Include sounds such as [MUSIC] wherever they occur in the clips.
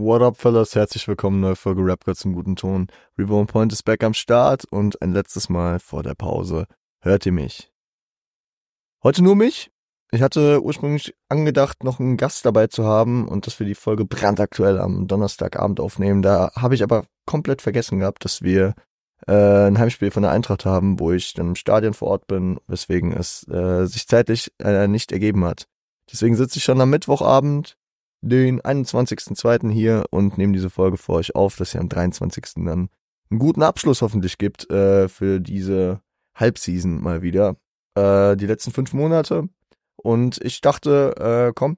What up, fellas? Herzlich willkommen, neue Folge Rap Girl zum guten Ton. Reborn Point ist back am Start und ein letztes Mal vor der Pause hört ihr mich. Heute nur mich. Ich hatte ursprünglich angedacht, noch einen Gast dabei zu haben und dass wir die Folge brandaktuell am Donnerstagabend aufnehmen. Da habe ich aber komplett vergessen gehabt, dass wir äh, ein Heimspiel von der Eintracht haben, wo ich dann im Stadion vor Ort bin, weswegen es äh, sich zeitlich äh, nicht ergeben hat. Deswegen sitze ich schon am Mittwochabend den 21.02. hier und nehme diese Folge für euch auf, dass ihr am 23. dann einen guten Abschluss hoffentlich gibt äh, für diese Halbseason mal wieder. Äh, die letzten fünf Monate. Und ich dachte, äh, komm,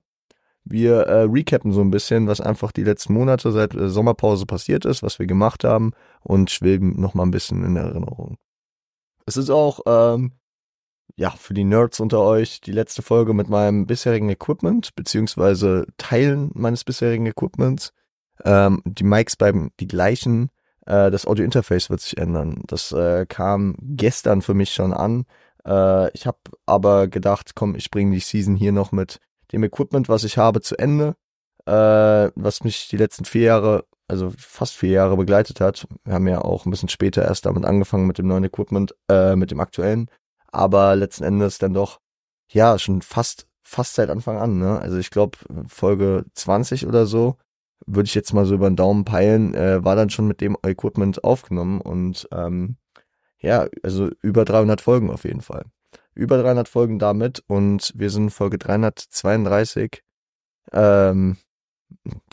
wir äh, recappen so ein bisschen, was einfach die letzten Monate seit äh, Sommerpause passiert ist, was wir gemacht haben und schwelgen noch mal ein bisschen in Erinnerung. Es ist auch ähm, ja, für die Nerds unter euch die letzte Folge mit meinem bisherigen Equipment, beziehungsweise Teilen meines bisherigen Equipments. Ähm, die Mics bleiben die gleichen. Äh, das Audio-Interface wird sich ändern. Das äh, kam gestern für mich schon an. Äh, ich habe aber gedacht, komm, ich bringe die Season hier noch mit dem Equipment, was ich habe, zu Ende. Äh, was mich die letzten vier Jahre, also fast vier Jahre begleitet hat. Wir haben ja auch ein bisschen später erst damit angefangen mit dem neuen Equipment, äh, mit dem aktuellen aber letzten Endes dann doch, ja, schon fast, fast seit Anfang an, ne? Also ich glaube, Folge 20 oder so, würde ich jetzt mal so über den Daumen peilen, äh, war dann schon mit dem Equipment aufgenommen und ähm, ja, also über 300 Folgen auf jeden Fall. Über 300 Folgen damit und wir sind Folge 332. Ähm,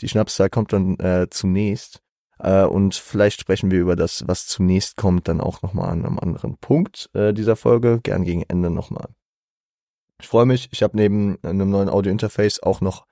die Schnapszahl kommt dann äh, zunächst. Äh, und vielleicht sprechen wir über das, was zunächst kommt, dann auch nochmal an einem anderen Punkt äh, dieser Folge, gern gegen Ende nochmal. Ich freue mich, ich habe neben einem neuen Audio-Interface auch noch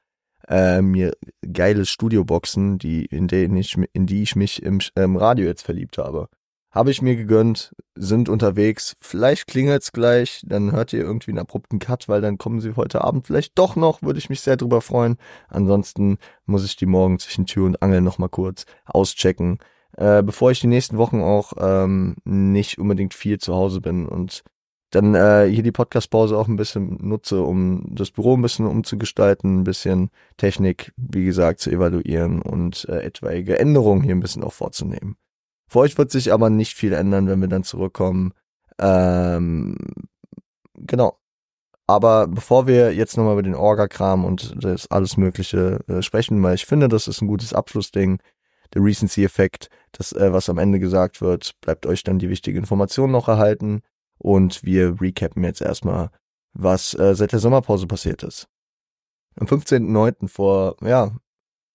äh, mir geile Studioboxen, die, in denen ich, in die ich mich im, im Radio jetzt verliebt habe. Habe ich mir gegönnt, sind unterwegs. Vielleicht klingelt's gleich, dann hört ihr irgendwie einen abrupten Cut, weil dann kommen sie heute Abend vielleicht doch noch, würde ich mich sehr drüber freuen. Ansonsten muss ich die morgen zwischen Tür und Angel nochmal kurz auschecken, äh, bevor ich die nächsten Wochen auch ähm, nicht unbedingt viel zu Hause bin und dann äh, hier die Podcast-Pause auch ein bisschen nutze, um das Büro ein bisschen umzugestalten, ein bisschen Technik, wie gesagt, zu evaluieren und äh, etwaige Änderungen hier ein bisschen auch vorzunehmen. Für euch wird sich aber nicht viel ändern, wenn wir dann zurückkommen. Ähm, genau. Aber bevor wir jetzt nochmal über den Orga-Kram und das alles Mögliche äh, sprechen, weil ich finde, das ist ein gutes Abschlussding, der Recency-Effekt, das, äh, was am Ende gesagt wird, bleibt euch dann die wichtige Information noch erhalten. Und wir recappen jetzt erstmal, was äh, seit der Sommerpause passiert ist. Am 15.09. vor, ja,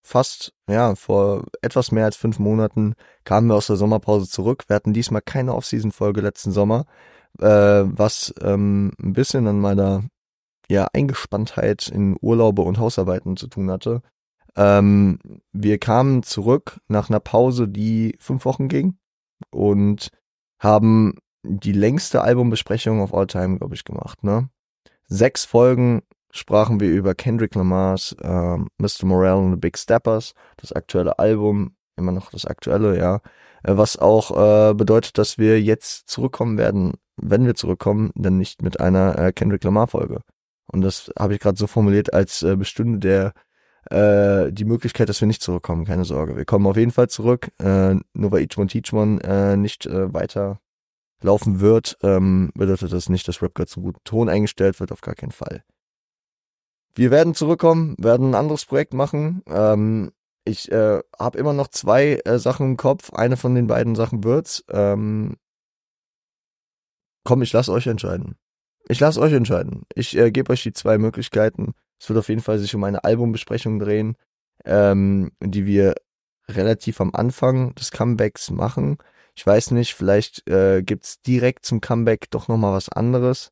fast, ja, vor etwas mehr als fünf Monaten kamen wir aus der Sommerpause zurück. Wir hatten diesmal keine Off-Season-Folge letzten Sommer, äh, was ähm, ein bisschen an meiner ja, Eingespanntheit in Urlaube und Hausarbeiten zu tun hatte. Ähm, wir kamen zurück nach einer Pause, die fünf Wochen ging und haben die längste Albumbesprechung of all time, glaube ich, gemacht. Ne? Sechs Folgen sprachen wir über Kendrick Lamars äh, Mr. Morale and the Big Steppers, das aktuelle Album, immer noch das aktuelle, ja. Äh, was auch äh, bedeutet, dass wir jetzt zurückkommen werden, wenn wir zurückkommen, dann nicht mit einer äh, Kendrick Lamar-Folge. Und das habe ich gerade so formuliert, als äh, bestünde der äh, die Möglichkeit, dass wir nicht zurückkommen, keine Sorge. Wir kommen auf jeden Fall zurück, äh, nur weil Each One Teach One äh, nicht äh, weiter laufen wird, ähm, bedeutet das nicht, dass Rap God zum guten Ton eingestellt wird, auf gar keinen Fall. Wir werden zurückkommen, werden ein anderes Projekt machen. Ähm, ich äh, habe immer noch zwei äh, Sachen im Kopf. Eine von den beiden Sachen wird's. Ähm, komm, ich lasse euch entscheiden. Ich lasse euch entscheiden. Ich äh, gebe euch die zwei Möglichkeiten. Es wird auf jeden Fall sich um eine Albumbesprechung drehen, ähm, die wir relativ am Anfang des Comebacks machen. Ich weiß nicht, vielleicht äh, gibt's direkt zum Comeback doch nochmal was anderes.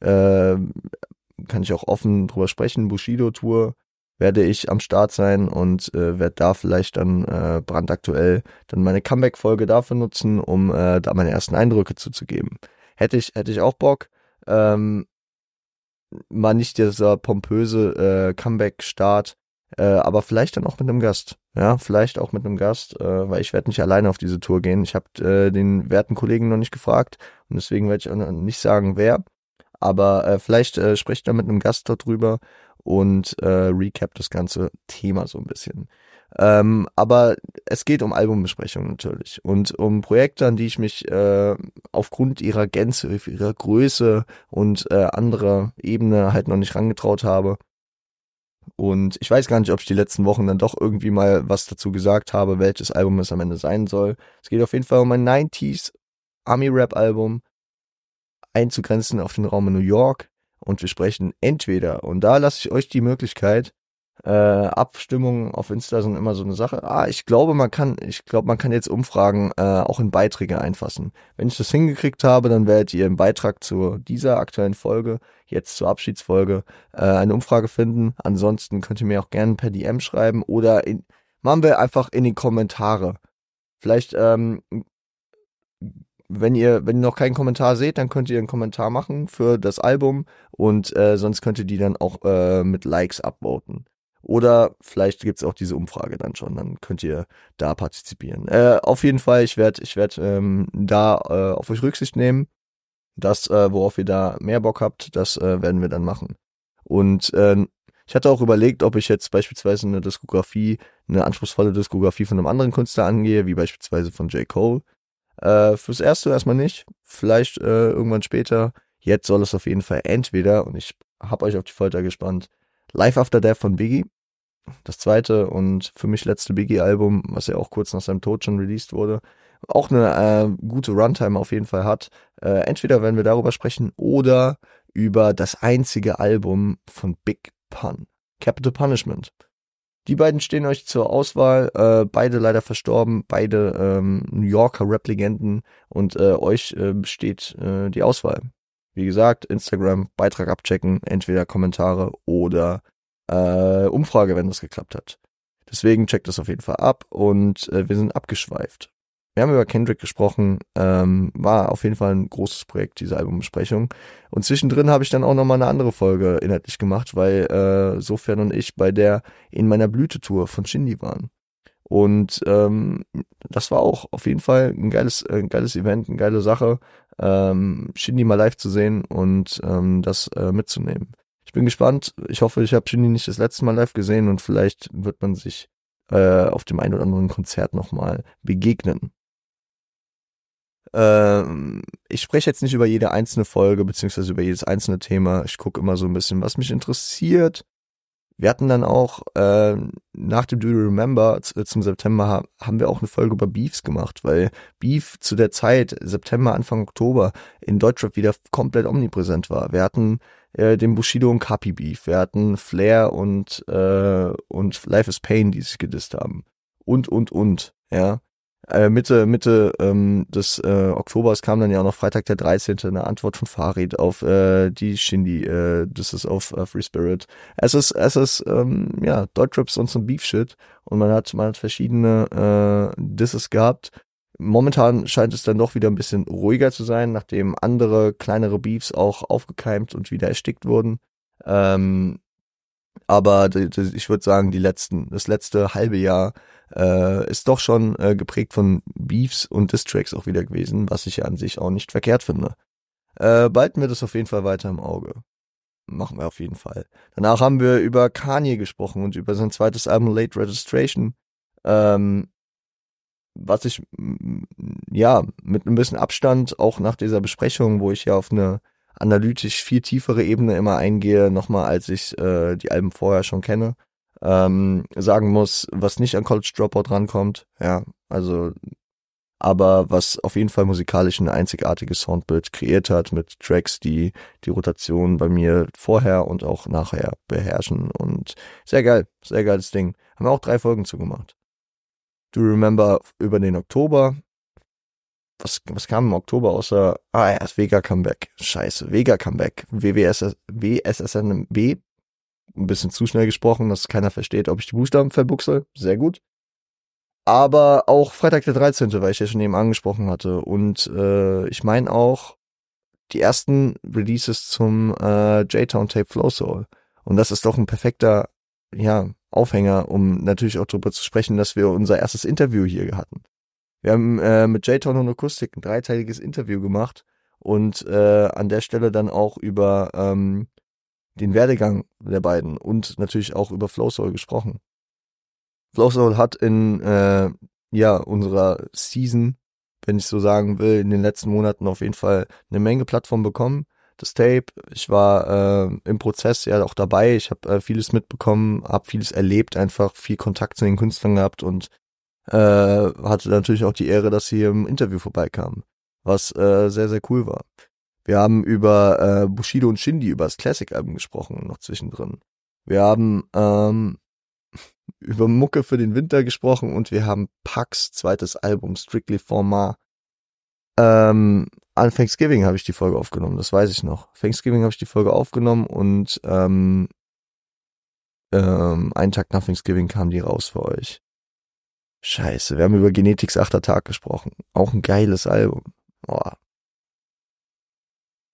Äh, kann ich auch offen drüber sprechen. Bushido Tour werde ich am Start sein und äh, werde da vielleicht dann äh, brandaktuell dann meine Comeback-Folge dafür nutzen, um äh, da meine ersten Eindrücke zuzugeben. Hätte ich, hätte ich auch Bock. Ähm, mal nicht dieser pompöse äh, Comeback-Start, äh, aber vielleicht dann auch mit einem Gast. Ja, vielleicht auch mit einem Gast, äh, weil ich werde nicht alleine auf diese Tour gehen. Ich habe äh, den werten Kollegen noch nicht gefragt und deswegen werde ich auch nicht sagen, wer. Aber äh, vielleicht äh, sprecht er mit einem Gast dort drüber und äh, recap das ganze Thema so ein bisschen. Ähm, aber es geht um Albumbesprechungen natürlich und um Projekte, an die ich mich äh, aufgrund ihrer Gänze, ihrer Größe und äh, anderer Ebene halt noch nicht rangetraut habe. Und ich weiß gar nicht, ob ich die letzten Wochen dann doch irgendwie mal was dazu gesagt habe, welches Album es am Ende sein soll. Es geht auf jeden Fall um ein 90s Army Rap Album, einzugrenzen auf den Raum in New York. Und wir sprechen entweder, und da lasse ich euch die Möglichkeit, äh, Abstimmungen auf Insta sind immer so eine Sache. Ah, ich glaube, man kann, ich glaube, man kann jetzt Umfragen äh, auch in Beiträge einfassen. Wenn ich das hingekriegt habe, dann werdet ihr im Beitrag zu dieser aktuellen Folge, jetzt zur Abschiedsfolge, äh, eine Umfrage finden. Ansonsten könnt ihr mir auch gerne per DM schreiben oder in, machen wir einfach in die Kommentare. Vielleicht, ähm, wenn ihr, wenn ihr noch keinen Kommentar seht, dann könnt ihr einen Kommentar machen für das Album und äh, sonst könnt ihr die dann auch äh, mit Likes upvoten. Oder vielleicht gibt's auch diese Umfrage dann schon, dann könnt ihr da partizipieren. Äh, auf jeden Fall, ich werde ich werd, ähm, da äh, auf euch Rücksicht nehmen. Das, äh, worauf ihr da mehr Bock habt, das äh, werden wir dann machen. Und äh, ich hatte auch überlegt, ob ich jetzt beispielsweise eine Diskografie, eine anspruchsvolle Diskografie von einem anderen Künstler angehe, wie beispielsweise von J. Cole. Äh, fürs Erste erstmal nicht, vielleicht äh, irgendwann später. Jetzt soll es auf jeden Fall entweder, und ich hab euch auf die Folter gespannt, Life After Death von Biggie. Das zweite und für mich letzte Biggie-Album, was ja auch kurz nach seinem Tod schon released wurde. Auch eine äh, gute Runtime auf jeden Fall hat. Äh, entweder werden wir darüber sprechen oder über das einzige Album von Big Pun, Capital Punishment. Die beiden stehen euch zur Auswahl, äh, beide leider verstorben, beide ähm, New Yorker Rap-Legenden und äh, euch äh, steht äh, die Auswahl. Wie gesagt, Instagram, Beitrag abchecken, entweder Kommentare oder äh, Umfrage, wenn das geklappt hat. Deswegen checkt das auf jeden Fall ab und äh, wir sind abgeschweift. Wir haben über Kendrick gesprochen, ähm, war auf jeden Fall ein großes Projekt, diese Albumbesprechung. Und zwischendrin habe ich dann auch nochmal eine andere Folge inhaltlich gemacht, weil äh, Sofern und ich bei der in meiner Blütetour von Shindy waren. Und ähm, das war auch auf jeden Fall ein geiles, äh, ein geiles Event, eine geile Sache, ähm, Shindy mal live zu sehen und ähm, das äh, mitzunehmen. Ich bin gespannt. Ich hoffe, ich habe Shindy nicht das letzte Mal live gesehen und vielleicht wird man sich äh, auf dem einen oder anderen Konzert nochmal begegnen. Ähm, ich spreche jetzt nicht über jede einzelne Folge beziehungsweise über jedes einzelne Thema. Ich gucke immer so ein bisschen, was mich interessiert wir hatten dann auch äh, nach dem Do You Remember äh, zum September haben wir auch eine Folge über Beefs gemacht, weil Beef zu der Zeit, September, Anfang Oktober, in Deutschrap wieder komplett omnipräsent war. Wir hatten äh, den Bushido und Kapi Beef, wir hatten Flair und, äh, und Life is Pain, die sich gedisst haben. Und, und, und, ja äh, Mitte, Mitte ähm, des äh, Oktobers kam dann ja auch noch Freitag der 13. eine Antwort von Farid auf äh, die Shindy, äh, das ist auf äh, Free Spirit. Es ist, es ist, ähm, ja, Deutschraps und so Beef Shit und man hat, man hat verschiedene äh, Disses gehabt. Momentan scheint es dann doch wieder ein bisschen ruhiger zu sein, nachdem andere kleinere Beefs auch aufgekeimt und wieder erstickt wurden. Ähm, aber ich würde sagen, die letzten, das letzte halbe Jahr äh, ist doch schon äh, geprägt von Beefs und Distracks auch wieder gewesen, was ich ja an sich auch nicht verkehrt finde. Äh, behalten wir das auf jeden Fall weiter im Auge. Machen wir auf jeden Fall. Danach haben wir über Kanye gesprochen und über sein zweites Album Late Registration. Ähm, was ich ja mit ein bisschen Abstand auch nach dieser Besprechung, wo ich ja auf eine analytisch viel tiefere Ebene immer eingehe, nochmal als ich äh, die Alben vorher schon kenne, ähm, sagen muss, was nicht an College Dropout rankommt. Ja, also aber was auf jeden Fall musikalisch ein einzigartiges Soundbild kreiert hat mit Tracks, die die Rotation bei mir vorher und auch nachher beherrschen und sehr geil, sehr geiles Ding. Haben wir auch drei Folgen zugemacht. Do you remember über den Oktober? Was, was kam im Oktober außer, ah ja, das Vega Comeback. Scheiße, Vega Comeback. WWSS, WSSNB ein bisschen zu schnell gesprochen, dass keiner versteht, ob ich die Buchstaben verbuchsel. Sehr gut. Aber auch Freitag der 13., weil ich ja schon eben angesprochen hatte. Und äh, ich meine auch die ersten Releases zum äh, J-Town Tape Flow Soul. Und das ist doch ein perfekter, ja, Aufhänger, um natürlich auch darüber zu sprechen, dass wir unser erstes Interview hier hatten. Wir haben äh, mit J-Town und Akustik ein dreiteiliges Interview gemacht und äh, an der Stelle dann auch über ähm, den Werdegang der beiden und natürlich auch über Flow Soul gesprochen. Flow Soul hat in äh, ja unserer Season, wenn ich so sagen will, in den letzten Monaten auf jeden Fall eine Menge Plattform bekommen. Das Tape, ich war äh, im Prozess ja auch dabei, ich habe äh, vieles mitbekommen, habe vieles erlebt, einfach viel Kontakt zu den Künstlern gehabt und äh, hatte natürlich auch die Ehre, dass sie im Interview vorbeikamen, was äh, sehr, sehr cool war. Wir haben über äh, Bushido und Shindy, über das Classic-Album gesprochen, noch zwischendrin. Wir haben ähm, [LAUGHS] über Mucke für den Winter gesprochen und wir haben Pax zweites Album Strictly Format. Ähm, an Thanksgiving habe ich die Folge aufgenommen, das weiß ich noch. Thanksgiving habe ich die Folge aufgenommen und ähm, ähm, einen Tag nach Thanksgiving kam die raus für euch. Scheiße, wir haben über Genetics 8. Tag gesprochen. Auch ein geiles Album. Boah,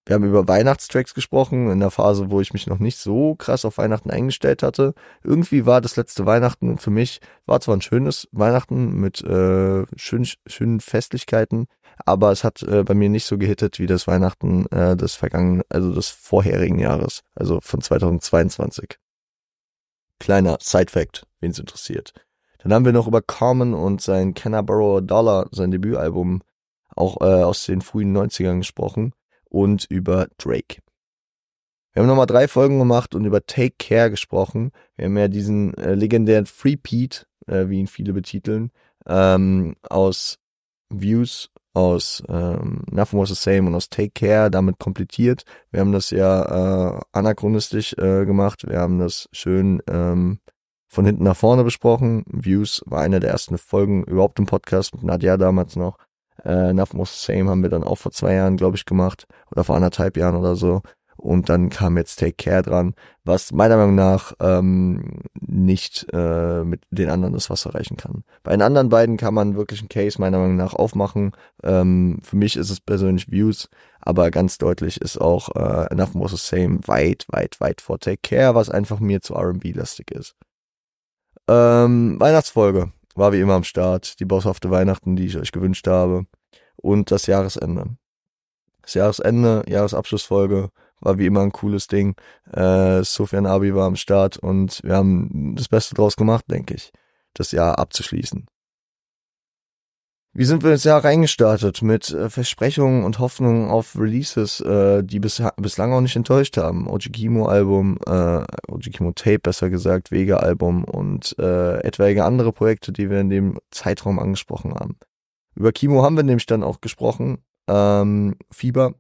wir haben über Weihnachtstracks gesprochen, in der Phase, wo ich mich noch nicht so krass auf Weihnachten eingestellt hatte. Irgendwie war das letzte Weihnachten für mich, war zwar ein schönes Weihnachten mit äh, schön, schönen Festlichkeiten, aber es hat äh, bei mir nicht so gehittet wie das Weihnachten äh, des vergangenen, also des vorherigen Jahres, also von 2022. Kleiner Side-Fact, wen es interessiert. Dann haben wir noch über Common und sein Can Dollar, sein Debütalbum, auch äh, aus den frühen 90ern gesprochen und über Drake. Wir haben nochmal drei Folgen gemacht und über Take Care gesprochen. Wir haben ja diesen äh, legendären Free Pete, äh, wie ihn viele betiteln, ähm, aus Views, aus ähm, Nothing Was the Same und aus Take Care damit komplettiert. Wir haben das ja äh, anachronistisch äh, gemacht. Wir haben das schön ähm, von hinten nach vorne besprochen. Views war eine der ersten Folgen überhaupt im Podcast mit Nadja damals noch. Äh, Enough More Same haben wir dann auch vor zwei Jahren, glaube ich, gemacht. Oder vor anderthalb Jahren oder so. Und dann kam jetzt Take Care dran, was meiner Meinung nach ähm, nicht äh, mit den anderen das Wasser reichen kann. Bei den anderen beiden kann man wirklich einen Case meiner Meinung nach aufmachen. Ähm, für mich ist es persönlich Views, aber ganz deutlich ist auch äh, Enough More the Same weit, weit, weit vor Take Care, was einfach mir zu R&B-lastig ist. Ähm, Weihnachtsfolge war wie immer am Start. Die bosshafte Weihnachten, die ich euch gewünscht habe. Und das Jahresende. Das Jahresende, Jahresabschlussfolge war wie immer ein cooles Ding. Äh, Sofian Abi war am Start und wir haben das Beste draus gemacht, denke ich, das Jahr abzuschließen. Wie sind wir ins Jahr reingestartet? Mit äh, Versprechungen und Hoffnungen auf Releases, äh, die bis, bislang auch nicht enttäuscht haben. Ojikimo-Album, äh, Ojikimo-Tape besser gesagt, Vega-Album und äh, etwaige andere Projekte, die wir in dem Zeitraum angesprochen haben. Über Kimo haben wir nämlich dann auch gesprochen. Ähm, Fieber,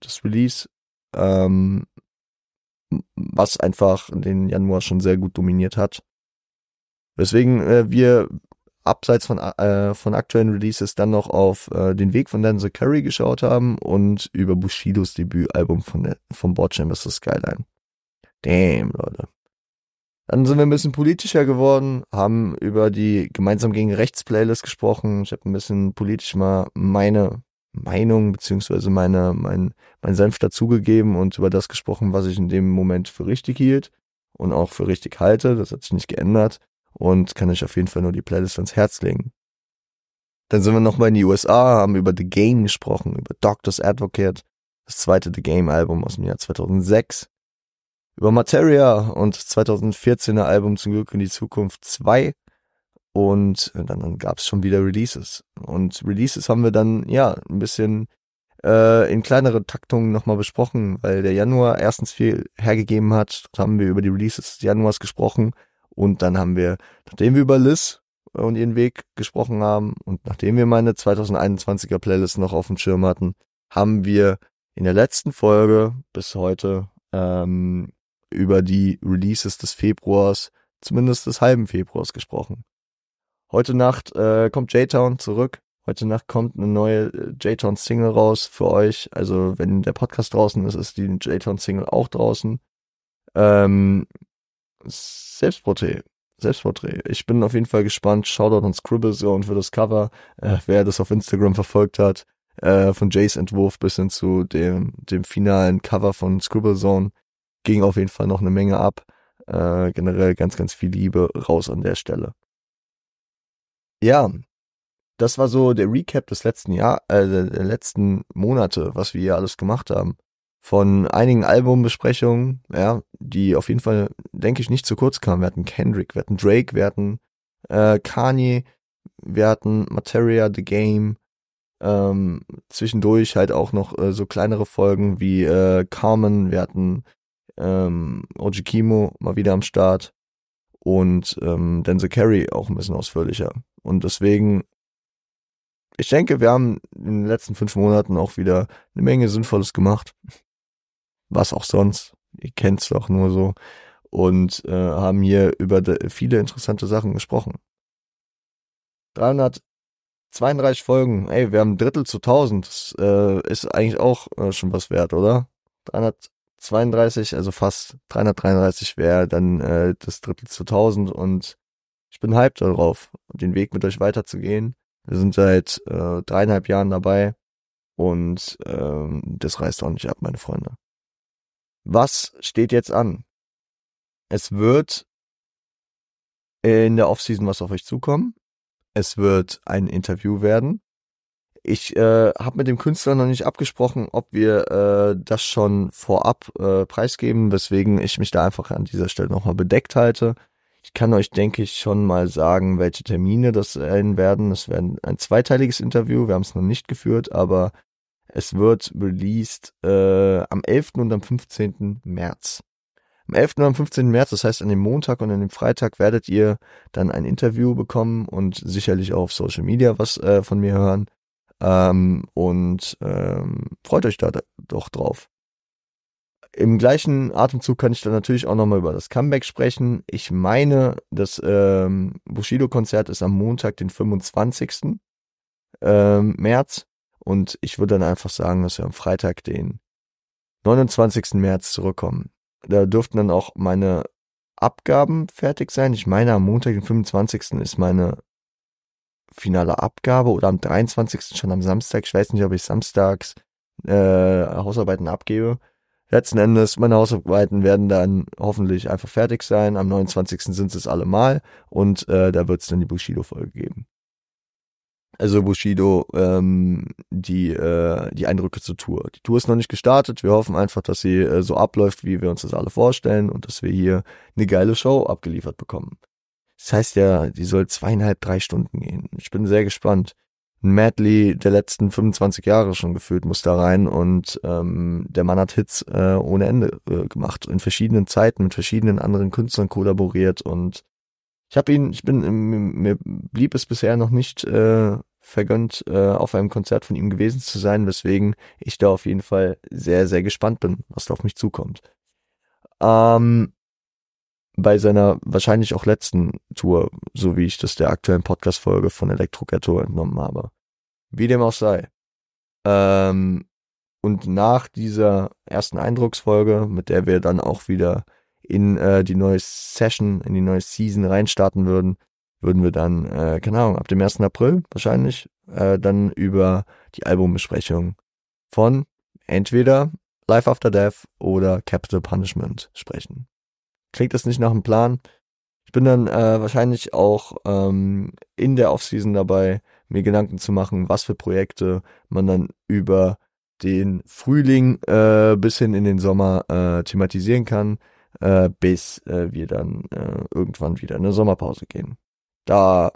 das Release, ähm, was einfach den Januar schon sehr gut dominiert hat. Weswegen äh, wir abseits von, äh, von aktuellen Releases dann noch auf äh, den Weg von Denzel Curry geschaut haben und über Bushidos Debütalbum von vom Board vs. Skyline. Damn, Leute. Dann sind wir ein bisschen politischer geworden, haben über die gemeinsam gegen Rechts Playlist gesprochen. Ich habe ein bisschen politisch mal meine Meinung beziehungsweise meine mein mein Senf dazugegeben und über das gesprochen, was ich in dem Moment für richtig hielt und auch für richtig halte. Das hat sich nicht geändert und kann euch auf jeden Fall nur die Playlist ans Herz legen. Dann sind wir nochmal in die USA, haben über The Game gesprochen, über Doctor's Advocate, das zweite The Game Album aus dem Jahr 2006, über Materia und 2014er Album Zum Glück in die Zukunft 2 und dann, dann gab es schon wieder Releases. Und Releases haben wir dann, ja, ein bisschen äh, in kleinere Taktungen nochmal besprochen, weil der Januar erstens viel hergegeben hat. Da haben wir über die Releases des Januars gesprochen und dann haben wir, nachdem wir über Liz und ihren Weg gesprochen haben und nachdem wir meine 2021er Playlist noch auf dem Schirm hatten, haben wir in der letzten Folge bis heute ähm, über die Releases des Februars, zumindest des halben Februars gesprochen. Heute Nacht äh, kommt J-Town zurück. Heute Nacht kommt eine neue äh, J-Town Single raus für euch. Also wenn der Podcast draußen ist, ist die J-Town Single auch draußen. Ähm, Selbstporträt. Selbstporträt. Ich bin auf jeden Fall gespannt. Shoutout an Scribble Zone für das Cover. Äh, wer das auf Instagram verfolgt hat, äh, von Jays Entwurf bis hin zu dem, dem finalen Cover von Scribble Zone, ging auf jeden Fall noch eine Menge ab. Äh, generell ganz, ganz viel Liebe raus an der Stelle. Ja, das war so der Recap des letzten Jahr, äh, der letzten Monate, was wir hier alles gemacht haben von einigen Albumbesprechungen, ja, die auf jeden Fall, denke ich, nicht zu kurz kamen. Wir hatten Kendrick, wir hatten Drake, wir hatten äh, Kanye, wir hatten Materia, The Game, ähm, zwischendurch halt auch noch äh, so kleinere Folgen wie äh, Carmen, wir hatten ähm, Oji Kimo mal wieder am Start und ähm, Denzel Carey auch ein bisschen ausführlicher. Und deswegen, ich denke, wir haben in den letzten fünf Monaten auch wieder eine Menge Sinnvolles gemacht. Was auch sonst. Ihr kennt's doch nur so. Und äh, haben hier über viele interessante Sachen gesprochen. 332 Folgen, ey, wir haben ein Drittel zu 1000. Das äh, ist eigentlich auch äh, schon was wert, oder? 332, also fast 333 wäre dann äh, das Drittel zu 1000 und ich bin hyped darauf, den Weg mit euch weiterzugehen. Wir sind seit äh, dreieinhalb Jahren dabei und ähm, das reißt auch nicht ab, meine Freunde. Was steht jetzt an? Es wird in der Offseason was auf euch zukommen. Es wird ein Interview werden. Ich äh, habe mit dem Künstler noch nicht abgesprochen, ob wir äh, das schon vorab äh, preisgeben, weswegen ich mich da einfach an dieser Stelle nochmal bedeckt halte. Ich kann euch, denke ich, schon mal sagen, welche Termine das sein werden. Es werden ein zweiteiliges Interview, wir haben es noch nicht geführt, aber es wird released äh, am 11. und am 15. März. Am 11. und am 15. März, das heißt an dem Montag und an dem Freitag, werdet ihr dann ein Interview bekommen und sicherlich auch auf Social Media was äh, von mir hören. Ähm, und ähm, freut euch da doch drauf. Im gleichen Atemzug kann ich dann natürlich auch nochmal über das Comeback sprechen. Ich meine, das ähm, Bushido-Konzert ist am Montag, den 25. Ähm, März. Und ich würde dann einfach sagen, dass wir am Freitag, den 29. März zurückkommen. Da dürften dann auch meine Abgaben fertig sein. Ich meine, am Montag, den 25. ist meine finale Abgabe oder am 23. schon am Samstag. Ich weiß nicht, ob ich samstags äh, Hausarbeiten abgebe. Letzten Endes, meine Hausarbeiten werden dann hoffentlich einfach fertig sein. Am 29. sind es alle mal und äh, da wird es dann die Bushido-Folge geben. Also Bushido, ähm, die, äh, die Eindrücke zur Tour. Die Tour ist noch nicht gestartet. Wir hoffen einfach, dass sie äh, so abläuft, wie wir uns das alle vorstellen und dass wir hier eine geile Show abgeliefert bekommen. Das heißt ja, die soll zweieinhalb, drei Stunden gehen. Ich bin sehr gespannt. Medley der letzten 25 Jahre schon gefühlt muss da rein und ähm, der Mann hat Hits äh, ohne Ende äh, gemacht. In verschiedenen Zeiten mit verschiedenen anderen Künstlern kollaboriert und ich habe ihn, ich bin, mir blieb es bisher noch nicht äh, vergönnt, äh, auf einem Konzert von ihm gewesen zu sein, weswegen ich da auf jeden Fall sehr, sehr gespannt bin, was da auf mich zukommt. Ähm, bei seiner wahrscheinlich auch letzten Tour, so wie ich das der aktuellen Podcast-Folge von Ghetto entnommen habe. Wie dem auch sei. Ähm, und nach dieser ersten Eindrucksfolge, mit der wir dann auch wieder in äh, die neue Session, in die neue Season reinstarten würden, würden wir dann, äh, keine Ahnung, ab dem 1. April wahrscheinlich, äh, dann über die Albumbesprechung von entweder Life After Death oder Capital Punishment sprechen. Klingt das nicht nach einem Plan? Ich bin dann äh, wahrscheinlich auch ähm, in der Offseason dabei, mir Gedanken zu machen, was für Projekte man dann über den Frühling äh, bis hin in den Sommer äh, thematisieren kann äh, bis äh, wir dann äh, irgendwann wieder in eine Sommerpause gehen. Da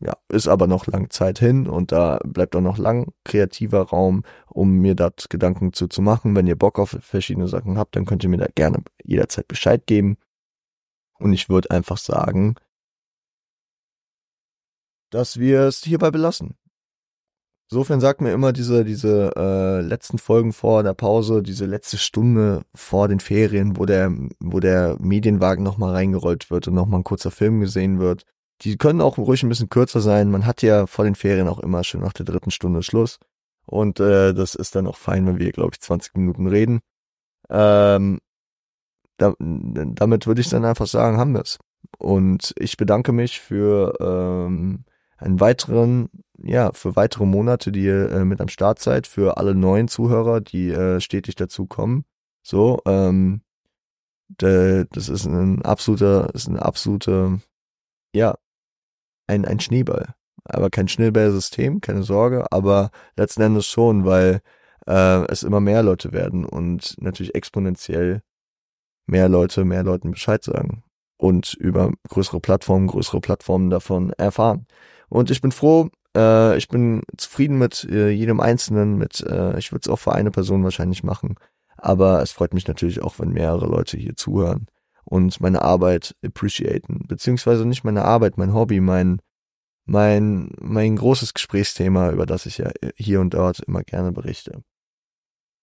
ja, ist aber noch lang Zeit hin und da bleibt auch noch lang kreativer Raum, um mir dort Gedanken zu, zu machen. Wenn ihr Bock auf verschiedene Sachen habt, dann könnt ihr mir da gerne jederzeit Bescheid geben. Und ich würde einfach sagen, dass wir es hierbei belassen. Insofern sagt mir immer diese, diese äh, letzten Folgen vor der Pause, diese letzte Stunde vor den Ferien, wo der, wo der Medienwagen nochmal reingerollt wird und nochmal ein kurzer Film gesehen wird. Die können auch ruhig ein bisschen kürzer sein. Man hat ja vor den Ferien auch immer schon nach der dritten Stunde Schluss. Und äh, das ist dann auch fein, wenn wir, glaube ich, 20 Minuten reden. Ähm, da, damit würde ich dann einfach sagen, haben wir es. Und ich bedanke mich für ähm, einen weiteren ja, für weitere Monate, die ihr äh, mit am Start seid, für alle neuen Zuhörer, die äh, stetig dazukommen. So, ähm, de, das ist ein absoluter, ist ein absoluter, ja, ein, ein Schneeball. Aber kein Schneeballsystem, keine Sorge, aber letzten Endes schon, weil äh, es immer mehr Leute werden und natürlich exponentiell mehr Leute, mehr Leuten Bescheid sagen. und über größere Plattformen, größere Plattformen davon erfahren. Und ich bin froh, äh, ich bin zufrieden mit äh, jedem Einzelnen, mit, äh, ich würde es auch für eine Person wahrscheinlich machen. Aber es freut mich natürlich auch, wenn mehrere Leute hier zuhören und meine Arbeit appreciaten. Beziehungsweise nicht meine Arbeit, mein Hobby, mein, mein, mein großes Gesprächsthema, über das ich ja hier und dort immer gerne berichte.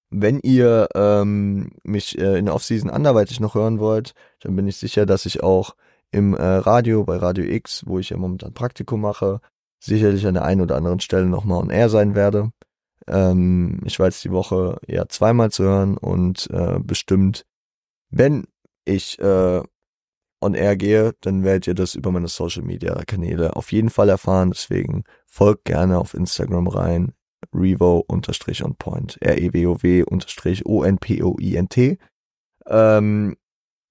Wenn ihr ähm, mich äh, in der Offseason anderweitig noch hören wollt, dann bin ich sicher, dass ich auch im äh, Radio, bei Radio X, wo ich ja momentan Praktikum mache, sicherlich an der einen oder anderen Stelle nochmal on air sein werde. Ähm, ich war jetzt die Woche ja zweimal zu hören und äh, bestimmt, wenn ich äh, on air gehe, dann werdet ihr das über meine Social Media Kanäle auf jeden Fall erfahren. Deswegen folgt gerne auf Instagram rein. Revo unterstrich on point. R-E-W-O-W unterstrich O-N-P-O-I-N-T. Ähm,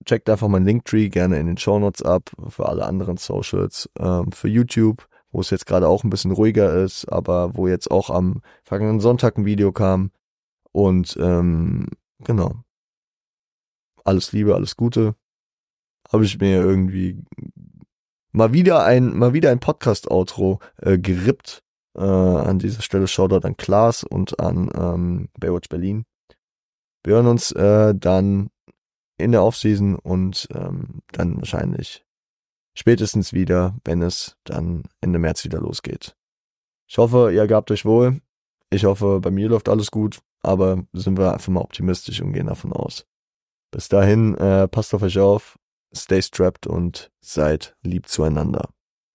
checkt einfach mein Linktree gerne in den Show Notes ab für alle anderen Socials. Ähm, für YouTube, wo es jetzt gerade auch ein bisschen ruhiger ist, aber wo jetzt auch am vergangenen Sonntag ein Video kam. Und ähm, genau. Alles Liebe, alles Gute. Habe ich mir irgendwie mal wieder ein, mal wieder ein Podcast-Outro äh, gerippt äh, an dieser Stelle Shoutout an Klaas und an ähm, Baywatch Berlin. Wir hören uns äh, dann in der Offseason und ähm, dann wahrscheinlich spätestens wieder, wenn es dann Ende März wieder losgeht. Ich hoffe, ihr gabt euch wohl. Ich hoffe, bei mir läuft alles gut, aber sind wir einfach mal optimistisch und gehen davon aus. Bis dahin, äh, passt auf euch auf, stay strapped und seid lieb zueinander.